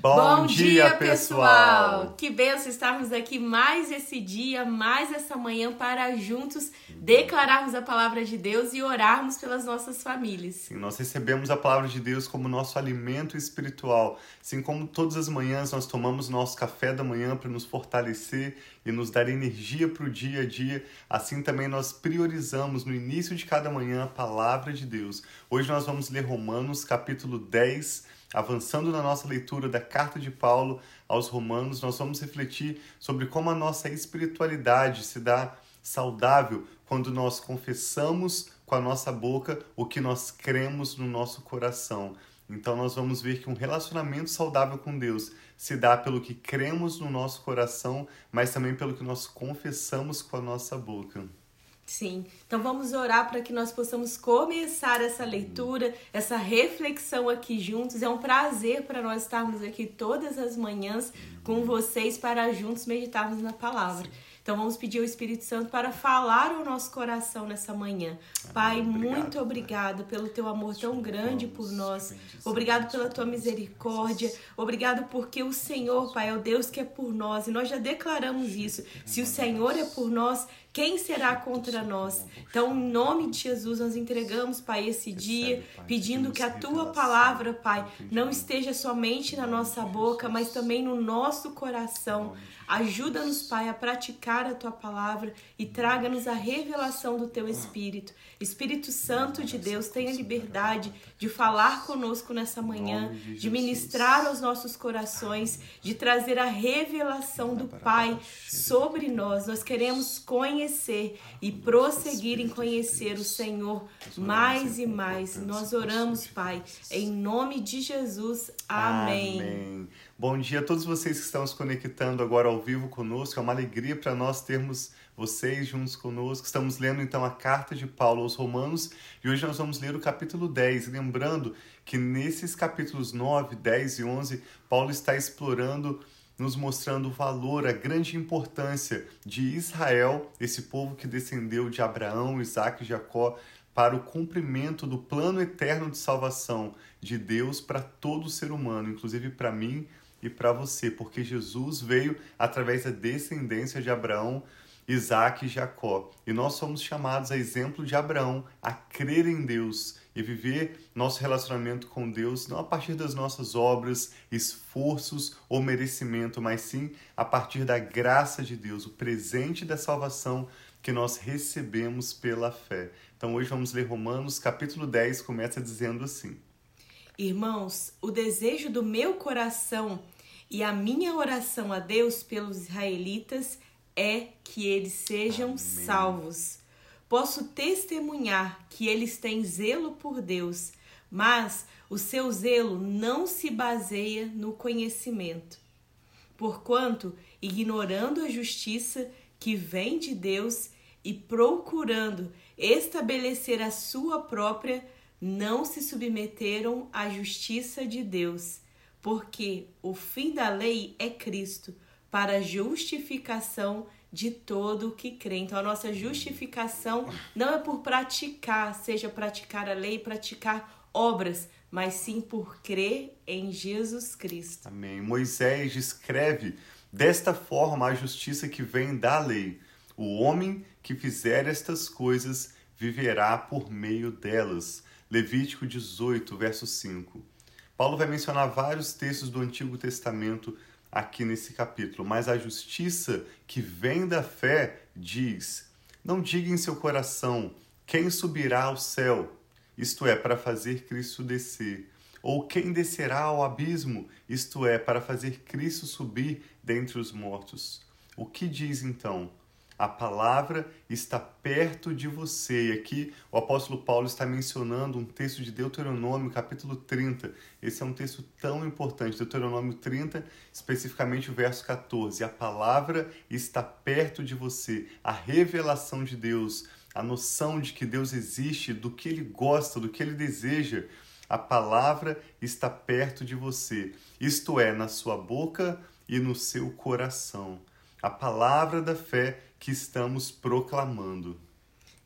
Bom, Bom dia, dia, pessoal! Que benção estarmos aqui mais esse dia, mais essa manhã para juntos declararmos a palavra de Deus e orarmos pelas nossas famílias. Sim, nós recebemos a palavra de Deus como nosso alimento espiritual. Assim como todas as manhãs nós tomamos nosso café da manhã para nos fortalecer e nos dar energia para o dia a dia, assim também nós priorizamos no início de cada manhã a palavra de Deus. Hoje nós vamos ler Romanos capítulo 10 Avançando na nossa leitura da carta de Paulo aos Romanos, nós vamos refletir sobre como a nossa espiritualidade se dá saudável quando nós confessamos com a nossa boca o que nós cremos no nosso coração. Então, nós vamos ver que um relacionamento saudável com Deus se dá pelo que cremos no nosso coração, mas também pelo que nós confessamos com a nossa boca. Sim. Então vamos orar para que nós possamos começar essa leitura, essa reflexão aqui juntos. É um prazer para nós estarmos aqui todas as manhãs com vocês para juntos meditarmos na palavra. Então vamos pedir ao Espírito Santo para falar o nosso coração nessa manhã. Pai, obrigado, muito obrigado pelo teu amor tão grande por nós. Obrigado pela tua misericórdia. Obrigado porque o Senhor, Pai, é o Deus que é por nós e nós já declaramos isso. Se o Senhor é por nós, quem será contra nós? Então, em nome de Jesus, nós entregamos, Pai, esse dia, pedindo que a tua palavra, Pai, não esteja somente na nossa boca, mas também no nosso coração. Ajuda-nos, Pai, a praticar a tua palavra e traga-nos a revelação do teu Espírito. Espírito Santo de Deus, tenha liberdade de falar conosco nessa manhã, de ministrar aos nossos corações, de trazer a revelação do Pai sobre nós. Nós queremos conhecer e prosseguir em conhecer o Senhor mais e mais. Nós oramos, Pai, em nome de Jesus. Amém. Amém. Bom dia a todos vocês que estão se conectando agora ao vivo conosco. É uma alegria para nós termos vocês juntos conosco. Estamos lendo então a carta de Paulo aos Romanos e hoje nós vamos ler o capítulo 10. Lembrando que nesses capítulos 9, 10 e 11, Paulo está explorando nos mostrando o valor, a grande importância de Israel, esse povo que descendeu de Abraão, Isaac e Jacó, para o cumprimento do plano eterno de salvação de Deus para todo ser humano, inclusive para mim e para você, porque Jesus veio através da descendência de Abraão, Isaac e Jacó. E nós somos chamados a exemplo de Abraão, a crer em Deus e viver nosso relacionamento com Deus não a partir das nossas obras, esforços ou merecimento, mas sim a partir da graça de Deus, o presente da salvação que nós recebemos pela fé. Então hoje vamos ler Romanos capítulo 10, começa dizendo assim: Irmãos, o desejo do meu coração e a minha oração a Deus pelos israelitas é que eles sejam Amém. salvos. Posso testemunhar que eles têm zelo por Deus, mas o seu zelo não se baseia no conhecimento. Porquanto, ignorando a justiça que vem de Deus e procurando estabelecer a sua própria, não se submeteram à justiça de Deus, porque o fim da lei é Cristo, para a justificação todo o que crê. Então, a nossa justificação não é por praticar, seja praticar a lei, praticar obras, mas sim por crer em Jesus Cristo. Amém. Moisés descreve desta forma a justiça que vem da lei. O homem que fizer estas coisas viverá por meio delas. Levítico 18, verso 5. Paulo vai mencionar vários textos do Antigo Testamento aqui nesse capítulo, mas a justiça que vem da fé diz: Não diga em seu coração quem subirá ao céu, isto é, para fazer Cristo descer, ou quem descerá ao abismo, isto é, para fazer Cristo subir dentre os mortos. O que diz então? A palavra está perto de você. E aqui o apóstolo Paulo está mencionando um texto de Deuteronômio, capítulo 30. Esse é um texto tão importante, Deuteronômio 30, especificamente o verso 14. A palavra está perto de você, a revelação de Deus, a noção de que Deus existe, do que ele gosta, do que ele deseja. A palavra está perto de você, isto é, na sua boca e no seu coração. A palavra da fé que estamos proclamando.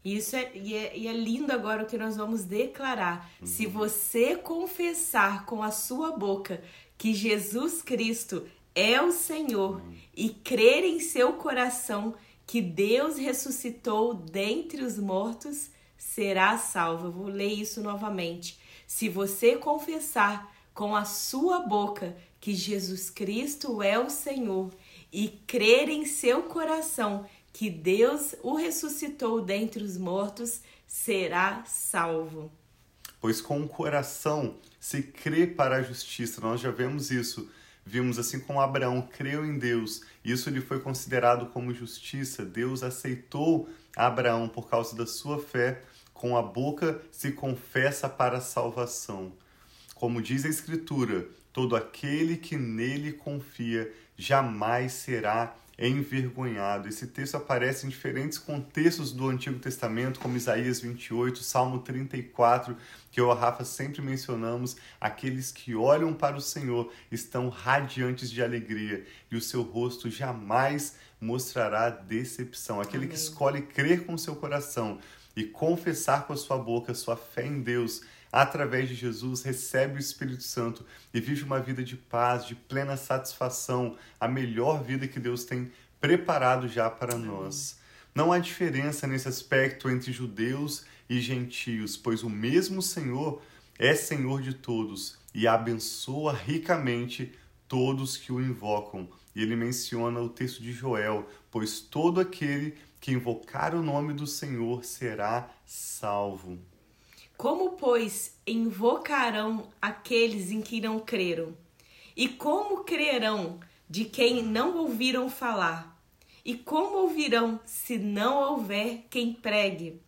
Isso é e, é, e é lindo agora o que nós vamos declarar. Uhum. Se você confessar com a sua boca que Jesus Cristo é o Senhor uhum. e crer em seu coração que Deus ressuscitou dentre os mortos, será salvo. Eu vou ler isso novamente. Se você confessar com a sua boca que Jesus Cristo é o Senhor e crer em seu coração que Deus o ressuscitou dentre os mortos, será salvo. Pois com o coração se crê para a justiça. Nós já vemos isso. Vimos assim como Abraão creu em Deus, isso lhe foi considerado como justiça. Deus aceitou Abraão por causa da sua fé. Com a boca se confessa para a salvação. Como diz a Escritura, todo aquele que nele confia jamais será envergonhado. Esse texto aparece em diferentes contextos do Antigo Testamento, como Isaías 28, Salmo 34, que eu e a Rafa sempre mencionamos. Aqueles que olham para o Senhor estão radiantes de alegria e o seu rosto jamais mostrará decepção. Aquele Amém. que escolhe crer com seu coração e confessar com a sua boca sua fé em Deus através de Jesus, recebe o Espírito Santo e vive uma vida de paz, de plena satisfação, a melhor vida que Deus tem preparado já para nós. Não há diferença nesse aspecto entre judeus e gentios, pois o mesmo Senhor é Senhor de todos e abençoa ricamente todos que o invocam. E ele menciona o texto de Joel: Pois todo aquele que invocar o nome do Senhor será salvo. Como, pois, invocarão aqueles em que não creram? E como crerão de quem não ouviram falar? E como ouvirão se não houver quem pregue?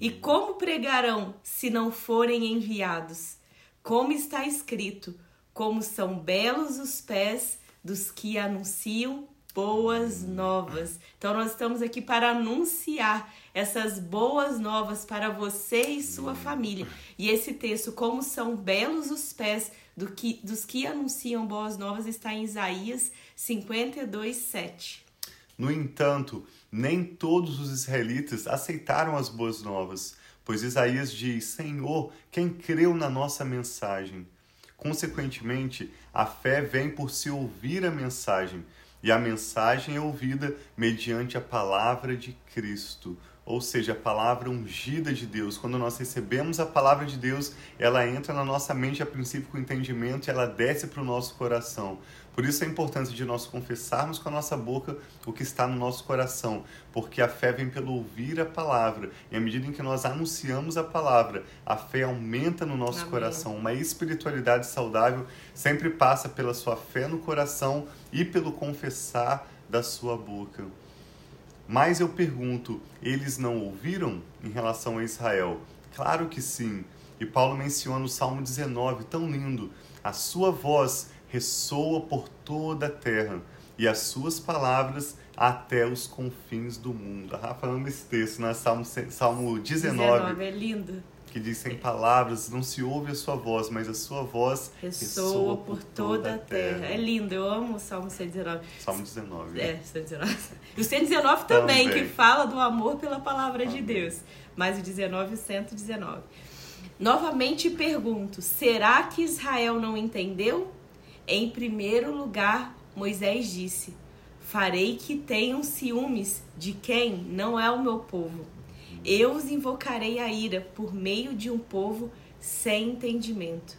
E uhum. como pregarão se não forem enviados? Como está escrito: como são belos os pés dos que anunciam boas novas. Então nós estamos aqui para anunciar essas boas novas para você e sua família. E esse texto, como são belos os pés do que, dos que anunciam boas novas, está em Isaías 52, 7. No entanto, nem todos os israelitas aceitaram as boas novas, pois Isaías diz: Senhor, quem creu na nossa mensagem? Consequentemente, a fé vem por se ouvir a mensagem e a mensagem é ouvida mediante a palavra de Cristo, ou seja, a palavra ungida de Deus. Quando nós recebemos a palavra de Deus, ela entra na nossa mente a princípio com entendimento e ela desce para o nosso coração. Por isso a importância de nós confessarmos com a nossa boca o que está no nosso coração, porque a fé vem pelo ouvir a palavra. E à medida em que nós anunciamos a palavra, a fé aumenta no nosso Amém. coração. Uma espiritualidade saudável sempre passa pela sua fé no coração e pelo confessar da sua boca. Mas eu pergunto, eles não ouviram em relação a Israel? Claro que sim. E Paulo menciona o Salmo 19, tão lindo. A sua voz ressoa por toda a terra e as suas palavras até os confins do mundo. A Rafa ama esse texto, né? Salmo, Salmo 19. 19, é lindo. Que diz sem palavras, não se ouve a sua voz, mas a sua voz ressoa, ressoa por, por toda a terra. terra. É lindo, eu amo o Salmo 119. Salmo 19. É, 119. E o 119 também, também. que fala do amor pela palavra Amém. de Deus. Mas o 19 e o 119. Novamente pergunto: será que Israel não entendeu? Em primeiro lugar, Moisés disse: Farei que tenham ciúmes de quem não é o meu povo. Eu os invocarei a ira por meio de um povo sem entendimento.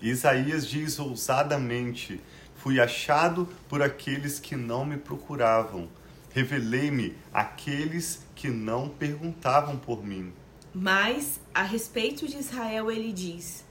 Isaías diz ousadamente: Fui achado por aqueles que não me procuravam. Revelei-me àqueles que não perguntavam por mim. Mas, a respeito de Israel, ele diz: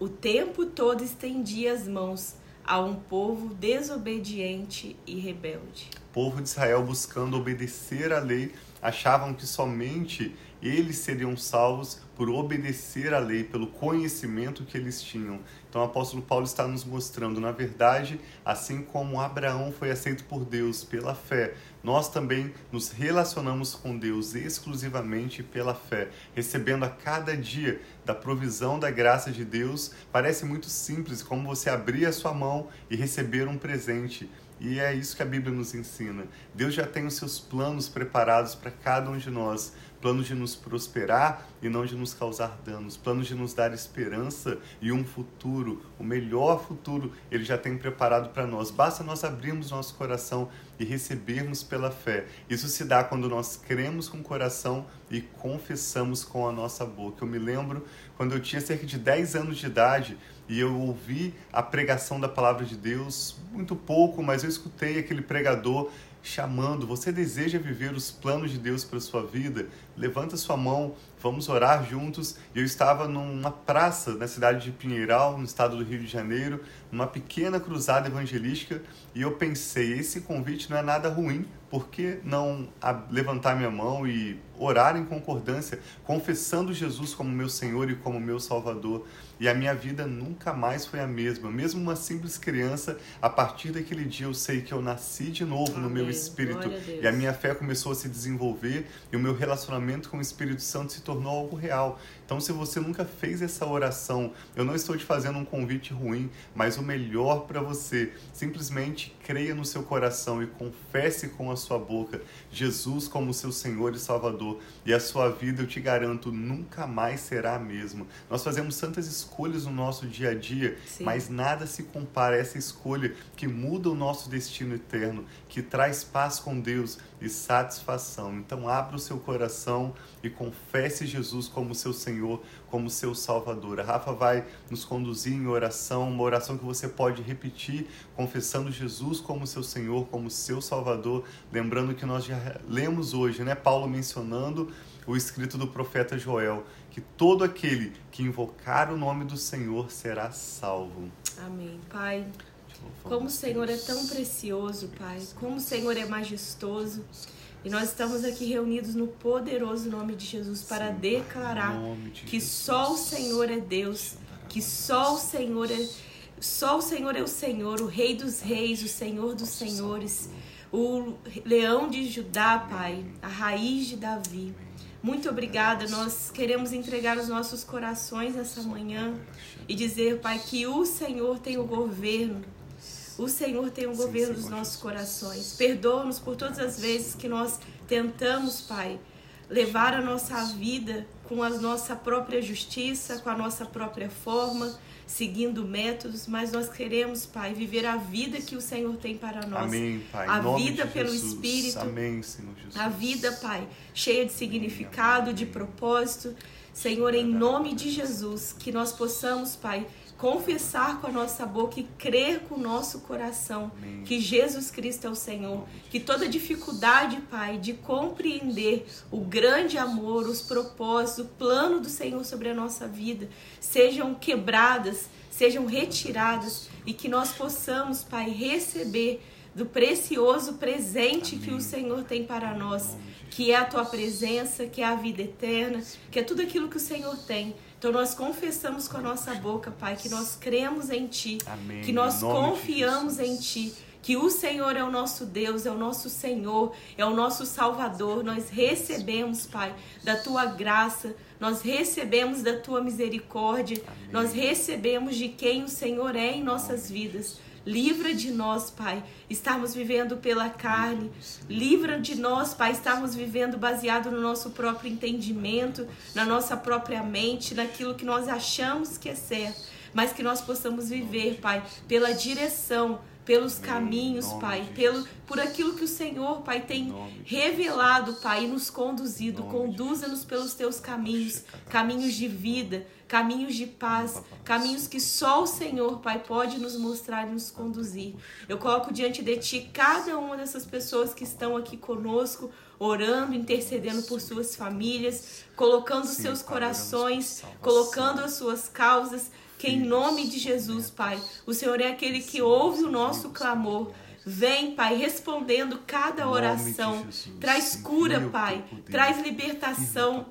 o tempo todo estendia as mãos a um povo desobediente e rebelde. O povo de Israel, buscando obedecer à lei, achavam que somente eles seriam salvos por obedecer à lei, pelo conhecimento que eles tinham. Então o apóstolo Paulo está nos mostrando, na verdade, assim como Abraão foi aceito por Deus pela fé, nós também nos relacionamos com Deus exclusivamente pela fé, recebendo a cada dia da provisão da graça de Deus. Parece muito simples, como você abrir a sua mão e receber um presente. E é isso que a Bíblia nos ensina. Deus já tem os seus planos preparados para cada um de nós. Planos de nos prosperar e não de nos causar danos, planos de nos dar esperança e um futuro, o melhor futuro Ele já tem preparado para nós. Basta nós abrirmos nosso coração e recebermos pela fé. Isso se dá quando nós cremos com o coração e confessamos com a nossa boca. Eu me lembro quando eu tinha cerca de 10 anos de idade e eu ouvi a pregação da palavra de Deus, muito pouco, mas eu escutei aquele pregador chamando. Você deseja viver os planos de Deus para sua vida? Levanta sua mão, vamos orar juntos. Eu estava numa praça na cidade de Pinheiral, no estado do Rio de Janeiro, numa pequena cruzada evangelística, e eu pensei, esse convite não é nada ruim, por que não levantar minha mão e orar em concordância, confessando Jesus como meu Senhor e como meu Salvador? E a minha vida nunca mais foi a mesma. Mesmo uma simples criança, a partir daquele dia eu sei que eu nasci de novo Amém. no meu espírito a e a minha fé começou a se desenvolver e o meu relacionamento com o Espírito Santo se tornou algo real. Então, se você nunca fez essa oração, eu não estou te fazendo um convite ruim, mas o melhor para você, simplesmente creia no seu coração e confesse com a sua boca Jesus como seu Senhor e Salvador, e a sua vida, eu te garanto, nunca mais será a mesma. Nós fazemos tantas escolhas no nosso dia a dia, Sim. mas nada se compara a essa escolha que muda o nosso destino eterno, que traz paz com Deus e satisfação. Então, abra o seu coração e confesse Jesus como seu Senhor, como seu Salvador. A Rafa vai nos conduzir em oração, uma oração que você pode repetir, confessando Jesus como seu Senhor, como seu Salvador. Lembrando que nós já lemos hoje, né? Paulo mencionando o escrito do profeta Joel, que todo aquele que invocar o nome do Senhor será salvo. Amém. Pai, como o Senhor é tão precioso, Pai, como o Senhor é majestoso. E nós estamos aqui reunidos no poderoso nome de Jesus para Sim, declarar de que Jesus. só o Senhor é Deus, que só o Senhor é só o Senhor é o Senhor, o Rei dos Reis, o Senhor dos Senhores, o Leão de Judá, Pai, a raiz de Davi. Muito obrigada. Nós queremos entregar os nossos corações essa manhã e dizer, Pai, que o Senhor tem o governo. O Senhor tem o governo dos nossos corações. Perdoa-nos por todas as vezes que nós tentamos, Pai, levar a nossa vida com a nossa própria justiça, com a nossa própria forma, seguindo métodos, mas nós queremos, Pai, viver a vida que o Senhor tem para nós. Amém, Pai. A vida pelo Jesus. Espírito. Amém, Senhor Jesus. A vida, Pai, cheia de significado, de propósito. Senhor, em nome de Jesus, que nós possamos, Pai, confessar com a nossa boca e crer com o nosso coração Amém. que Jesus Cristo é o Senhor. Que toda dificuldade, Pai, de compreender o grande amor, os propósitos, o plano do Senhor sobre a nossa vida sejam quebradas, sejam retiradas e que nós possamos, Pai, receber do precioso presente Amém. que o Senhor tem para nós, que é a tua presença, que é a vida eterna, que é tudo aquilo que o Senhor tem. Então nós confessamos com a nossa boca, Pai, que nós cremos em Ti, Amém. que nós confiamos em Ti, que o Senhor é o nosso Deus, é o nosso Senhor, é o nosso Salvador. Nós recebemos, Pai, da Tua graça, nós recebemos da Tua misericórdia, Amém. nós recebemos de quem o Senhor é em nossas vidas. Livra de nós, Pai, estarmos vivendo pela carne. Livra de nós, Pai, estarmos vivendo baseado no nosso próprio entendimento, na nossa própria mente, naquilo que nós achamos que é certo, mas que nós possamos viver, Pai, pela direção pelos caminhos, Pai, pelo, por aquilo que o Senhor, Pai, tem revelado, Pai, e nos conduzido. Conduza-nos pelos teus caminhos, caminhos de vida, caminhos de paz, caminhos que só o Senhor, Pai, pode nos mostrar e nos conduzir. Eu coloco diante de Ti cada uma dessas pessoas que estão aqui conosco, orando, intercedendo por suas famílias, colocando seus corações, colocando as suas causas, que em nome de Jesus, Pai, o Senhor é aquele que ouve o nosso clamor. Vem, Pai, respondendo cada oração. Traz cura, Pai. Traz libertação.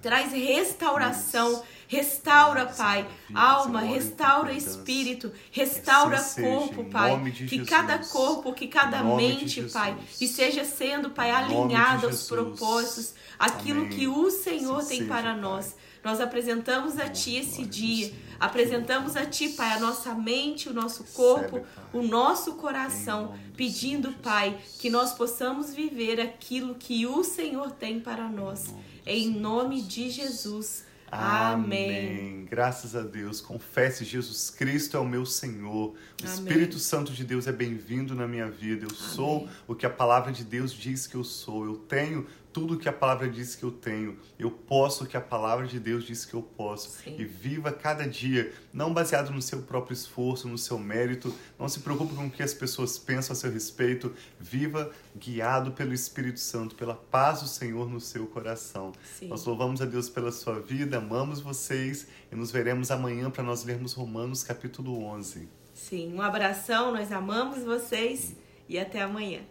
Traz restauração Restaura, Pai, alma, restaura espírito, restaura corpo, Pai. Que cada corpo, que cada mente, Pai, esteja sendo, Pai, alinhado aos propósitos, aquilo que o Senhor tem para nós. Nós apresentamos a Ti esse dia, apresentamos a Ti, Pai, a nossa mente, o nosso corpo, o nosso coração, pedindo, Pai, que nós possamos viver aquilo que o Senhor tem para nós. Em nome de Jesus. Amém. Graças a Deus. Confesse, Jesus Cristo é o meu Senhor. O Amém. Espírito Santo de Deus é bem-vindo na minha vida. Eu sou o que a palavra de Deus diz que eu sou. Eu tenho tudo o que a palavra diz que eu tenho. Eu posso o que a palavra de Deus diz que eu posso. Sim. E viva cada dia, não baseado no seu próprio esforço, no seu mérito. Não se preocupe com o que as pessoas pensam a seu respeito. Viva guiado pelo Espírito Santo, pela paz do Senhor no seu coração. Sim. Nós louvamos a Deus pela sua vida, amamos vocês e nos veremos amanhã para nós lermos Romanos capítulo 11. Sim, um abração, nós amamos vocês e até amanhã.